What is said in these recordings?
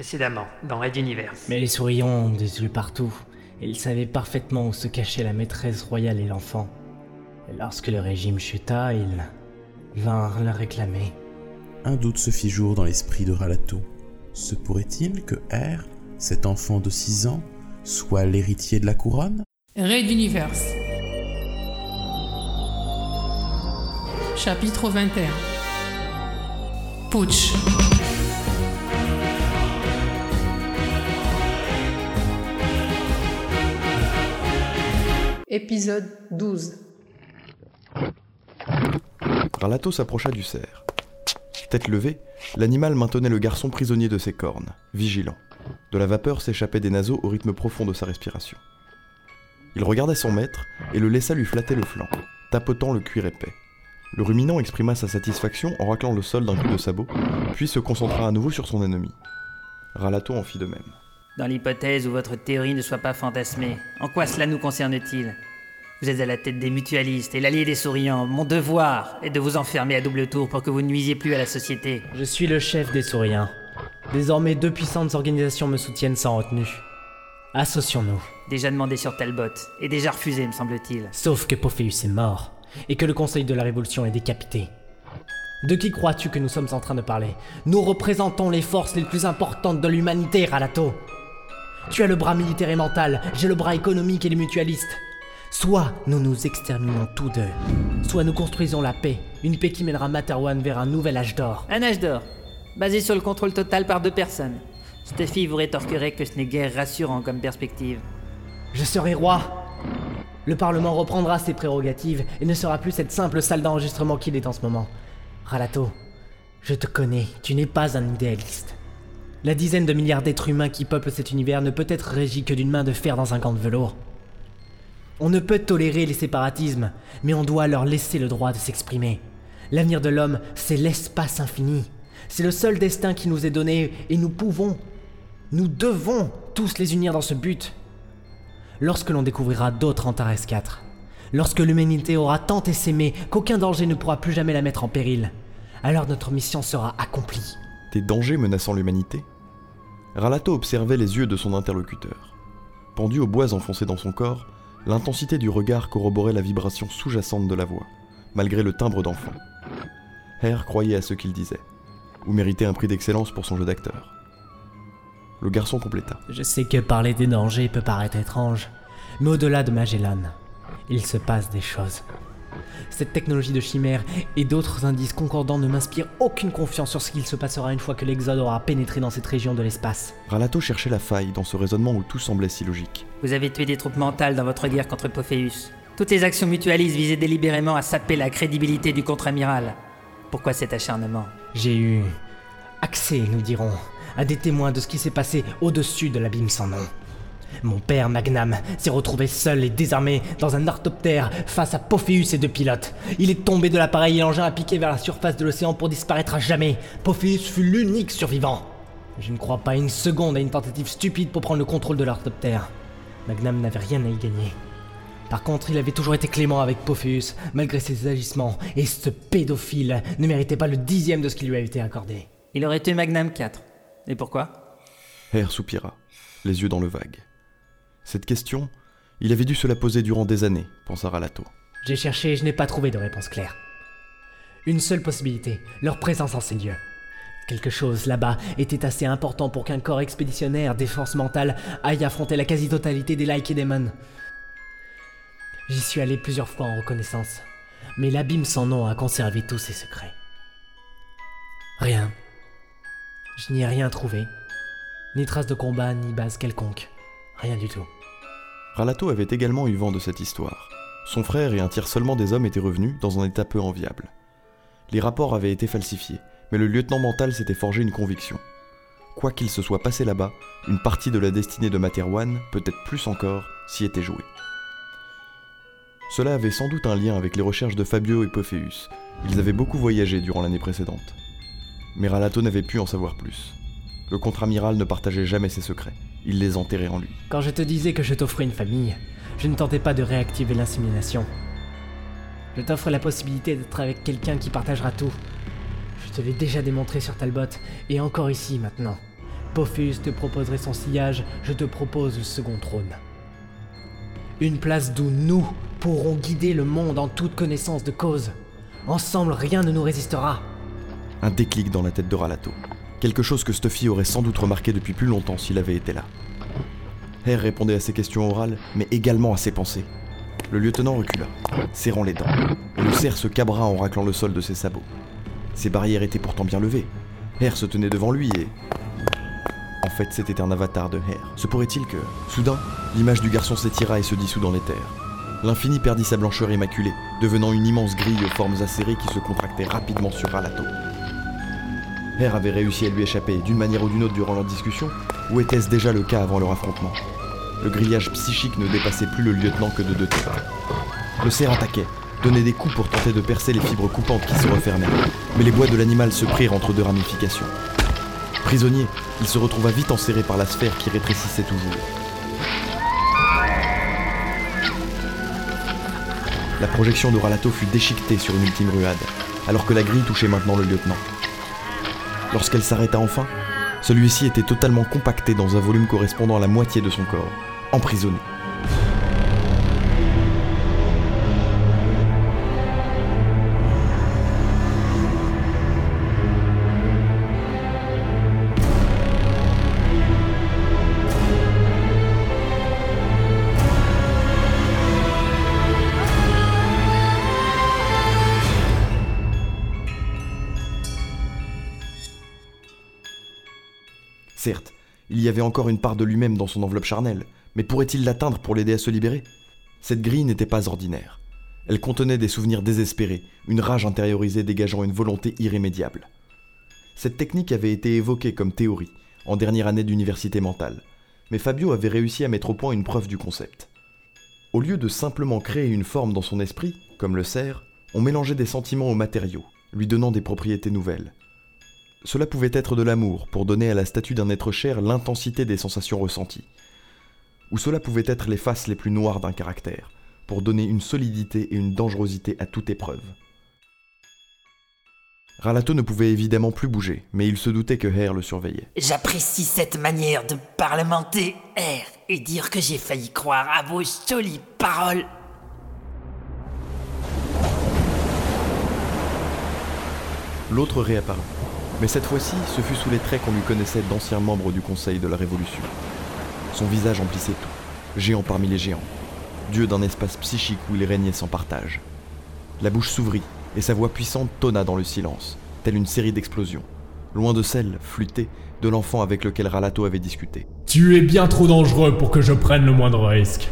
Précédemment, dans Red Universe. Mais les souris ont des yeux partout. Et ils savaient parfaitement où se cachait la maîtresse royale et l'enfant. Et lorsque le régime chuta, ils vinrent la réclamer. Un doute se fit jour dans l'esprit de Ralato. Se pourrait-il que R, cet enfant de 6 ans, soit l'héritier de la couronne? Raid Universe. Chapitre 21. Putsch. Épisode 12. Ralato s'approcha du cerf. Tête levée, l'animal maintenait le garçon prisonnier de ses cornes, vigilant. De la vapeur s'échappait des naseaux au rythme profond de sa respiration. Il regarda son maître et le laissa lui flatter le flanc, tapotant le cuir épais. Le ruminant exprima sa satisfaction en raclant le sol d'un coup de sabot, puis se concentra à nouveau sur son ennemi. Ralato en fit de même. Dans l'hypothèse où votre théorie ne soit pas fantasmée, en quoi cela nous concerne-t-il? Vous êtes à la tête des mutualistes et l'allié des souriants. Mon devoir est de vous enfermer à double tour pour que vous ne nuisiez plus à la société. Je suis le chef des souriens. Désormais, deux puissantes organisations me soutiennent sans retenue. Associons-nous. Déjà demandé sur Talbot, et déjà refusé, me semble-t-il. Sauf que Pophéus est mort, et que le Conseil de la Révolution est décapité. De qui crois-tu que nous sommes en train de parler? Nous représentons les forces les plus importantes de l'humanité, Ralato. Tu as le bras militaire et mental, j'ai le bras économique et les mutualistes. Soit nous nous exterminons tous deux, soit nous construisons la paix, une paix qui mènera Materwan vers un nouvel âge d'or. Un âge d'or, basé sur le contrôle total par deux personnes. Steffi vous rétorquerait que ce n'est guère rassurant comme perspective. Je serai roi. Le Parlement reprendra ses prérogatives et ne sera plus cette simple salle d'enregistrement qu'il est en ce moment. Ralato, je te connais, tu n'es pas un idéaliste. La dizaine de milliards d'êtres humains qui peuplent cet univers ne peut être régi que d'une main de fer dans un gant de velours. On ne peut tolérer les séparatismes, mais on doit leur laisser le droit de s'exprimer. L'avenir de l'homme, c'est l'espace infini. C'est le seul destin qui nous est donné et nous pouvons, nous devons tous les unir dans ce but. Lorsque l'on découvrira d'autres Antares 4, lorsque l'humanité aura tant essaimé qu'aucun danger ne pourra plus jamais la mettre en péril, alors notre mission sera accomplie. Des dangers menaçant l'humanité Ralato observait les yeux de son interlocuteur. Pendu aux bois enfoncés dans son corps, l'intensité du regard corroborait la vibration sous-jacente de la voix, malgré le timbre d'enfant. Hare croyait à ce qu'il disait, ou méritait un prix d'excellence pour son jeu d'acteur. Le garçon compléta. Je sais que parler des dangers peut paraître étrange, mais au-delà de Magellan, il se passe des choses. Cette technologie de chimère et d'autres indices concordants ne m'inspirent aucune confiance sur ce qu'il se passera une fois que l'Exode aura pénétré dans cette région de l'espace. Ralato cherchait la faille dans ce raisonnement où tout semblait si logique. Vous avez tué des troupes mentales dans votre guerre contre Pophéus. Toutes les actions mutualistes visaient délibérément à saper la crédibilité du contre-amiral. Pourquoi cet acharnement? J'ai eu accès, nous dirons, à des témoins de ce qui s'est passé au-dessus de l'abîme sans nom. Mon père Magnam s'est retrouvé seul et désarmé dans un artoptère face à Pophéus et deux pilotes. Il est tombé de l'appareil et l'engin a piqué vers la surface de l'océan pour disparaître à jamais. Pophéus fut l'unique survivant. Je ne crois pas une seconde à une tentative stupide pour prendre le contrôle de l'artoptère. Magnam n'avait rien à y gagner. Par contre, il avait toujours été clément avec Pophéus, malgré ses agissements, et ce pédophile ne méritait pas le dixième de ce qui lui avait été accordé. Il aurait tué Magnam 4. Et pourquoi? Hare soupira, les yeux dans le vague. Cette question, il avait dû se la poser durant des années, pensa Ralato. J'ai cherché et je n'ai pas trouvé de réponse claire. Une seule possibilité, leur présence en ces lieux. Quelque chose là-bas était assez important pour qu'un corps expéditionnaire défense mentale aille affronter la quasi-totalité des Like et. J'y suis allé plusieurs fois en reconnaissance, mais l'abîme sans nom a conservé tous ses secrets. Rien. Je n'y ai rien trouvé. Ni trace de combat, ni base quelconque. Rien du tout. Ralato avait également eu vent de cette histoire. Son frère et un tiers seulement des hommes étaient revenus dans un état peu enviable. Les rapports avaient été falsifiés, mais le lieutenant mental s'était forgé une conviction. Quoi qu'il se soit passé là-bas, une partie de la destinée de Materwan, peut-être plus encore, s'y était jouée. Cela avait sans doute un lien avec les recherches de Fabio et Pophéus. Ils avaient beaucoup voyagé durant l'année précédente. Mais Ralato n'avait pu en savoir plus. Le contre-amiral ne partageait jamais ses secrets. Il les enterrait en lui. Quand je te disais que je t'offrais une famille, je ne tentais pas de réactiver l'insémination. Je t'offre la possibilité d'être avec quelqu'un qui partagera tout. Je te l'ai déjà démontré sur Talbot, et encore ici maintenant. Pophéus te proposerait son sillage, je te propose le second trône. Une place d'où nous pourrons guider le monde en toute connaissance de cause. Ensemble, rien ne nous résistera. Un déclic dans la tête de Ralato. Quelque chose que Stuffy aurait sans doute remarqué depuis plus longtemps s'il avait été là. Hare répondait à ses questions orales, mais également à ses pensées. Le lieutenant recula, serrant les dents, et le cerf se cabra en raclant le sol de ses sabots. Ses barrières étaient pourtant bien levées. Hare se tenait devant lui et... En fait, c'était un avatar de Hare. Se pourrait-il que, soudain, l'image du garçon s'étira et se dissout dans l'éther L'infini perdit sa blancheur immaculée, devenant une immense grille aux formes acérées qui se contractait rapidement sur Ralato. Hare avait réussi à lui échapper d'une manière ou d'une autre durant leur discussion, ou était-ce déjà le cas avant leur affrontement? Le grillage psychique ne dépassait plus le lieutenant que de deux têtes. Le cerf attaquait, donnait des coups pour tenter de percer les fibres coupantes qui se refermaient, mais les bois de l'animal se prirent entre deux ramifications. Prisonnier, il se retrouva vite enserré par la sphère qui rétrécissait toujours. La projection de Ralato fut déchiquetée sur une ultime ruade, alors que la grille touchait maintenant le lieutenant. Lorsqu'elle s'arrêta enfin, celui-ci était totalement compacté dans un volume correspondant à la moitié de son corps, emprisonné. Il y avait encore une part de lui-même dans son enveloppe charnelle, mais pourrait-il l'atteindre pour l'aider à se libérer? Cette grille n'était pas ordinaire. Elle contenait des souvenirs désespérés, une rage intériorisée dégageant une volonté irrémédiable. Cette technique avait été évoquée comme théorie, en dernière année d'université mentale, mais Fabio avait réussi à mettre au point une preuve du concept. Au lieu de simplement créer une forme dans son esprit, comme le cerf, on mélangeait des sentiments aux matériaux, lui donnant des propriétés nouvelles. Cela pouvait être de l'amour, pour donner à la statue d'un être cher l'intensité des sensations ressenties. Ou cela pouvait être les faces les plus noires d'un caractère, pour donner une solidité et une dangerosité à toute épreuve. Ralato ne pouvait évidemment plus bouger, mais il se doutait que Hare le surveillait. J'apprécie cette manière de parlementer, R, et dire que j'ai failli croire à vos jolies paroles. L'autre réapparut. Mais cette fois-ci, ce fut sous les traits qu'on lui connaissait d'anciens membres du Conseil de la Révolution. Son visage emplissait tout, géant parmi les géants, dieu d'un espace psychique où il régnait sans partage. La bouche s'ouvrit, et sa voix puissante tonna dans le silence, telle une série d'explosions, loin de celle, flûtée, de l'enfant avec lequel Ralato avait discuté. Tu es bien trop dangereux pour que je prenne le moindre risque.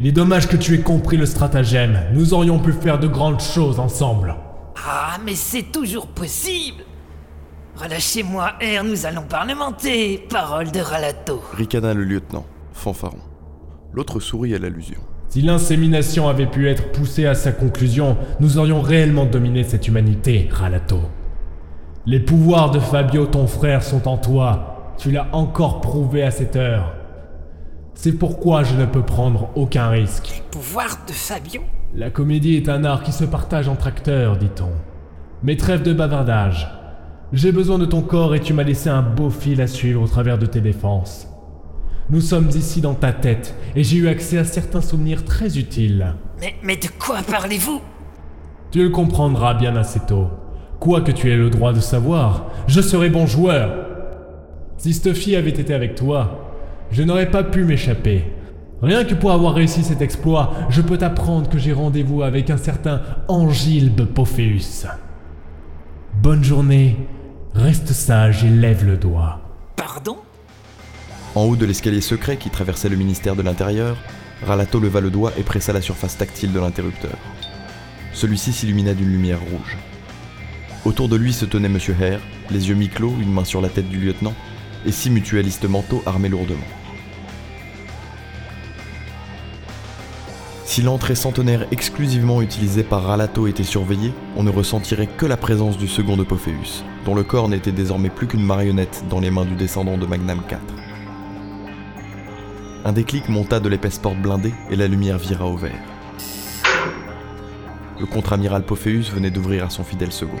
Il est dommage que tu aies compris le stratagème. Nous aurions pu faire de grandes choses ensemble. Ah, mais c'est toujours possible Relâchez-moi, R, nous allons parlementer. Parole de Ralato. Ricana le lieutenant, fanfaron. L'autre sourit à l'allusion. Si l'insémination avait pu être poussée à sa conclusion, nous aurions réellement dominé cette humanité, Ralato. Les pouvoirs de Fabio, ton frère, sont en toi. Tu l'as encore prouvé à cette heure. C'est pourquoi je ne peux prendre aucun risque. Pouvoir de Fabio? La comédie est un art qui se partage entre acteurs, dit-on. Mais trêve de bavardage. J'ai besoin de ton corps et tu m'as laissé un beau fil à suivre au travers de tes défenses. Nous sommes ici dans ta tête et j'ai eu accès à certains souvenirs très utiles. Mais, mais de quoi parlez-vous? Tu le comprendras bien assez tôt. Quoi que tu aies le droit de savoir, je serai bon joueur. Si Stuffy avait été avec toi, je n'aurais pas pu m'échapper. Rien que pour avoir réussi cet exploit, je peux t'apprendre que j'ai rendez-vous avec un certain Angilbe Pophéus. Bonne journée, reste sage et lève le doigt. Pardon? En haut de l'escalier secret qui traversait le ministère de l'Intérieur, Ralato leva le doigt et pressa la surface tactile de l'interrupteur. Celui-ci s'illumina d'une lumière rouge. Autour de lui se tenait M. Hare, les yeux mi-clos, une main sur la tête du lieutenant, et six mutualistes mentaux armés lourdement. Si l'entrée centenaire exclusivement utilisée par Ralato était surveillée, on ne ressentirait que la présence du second de Pophéus, dont le corps n'était désormais plus qu'une marionnette dans les mains du descendant de Magnam IV. Un déclic monta de l'épaisse porte blindée et la lumière vira au vert. Le contre-amiral Pophéus venait d'ouvrir à son fidèle second.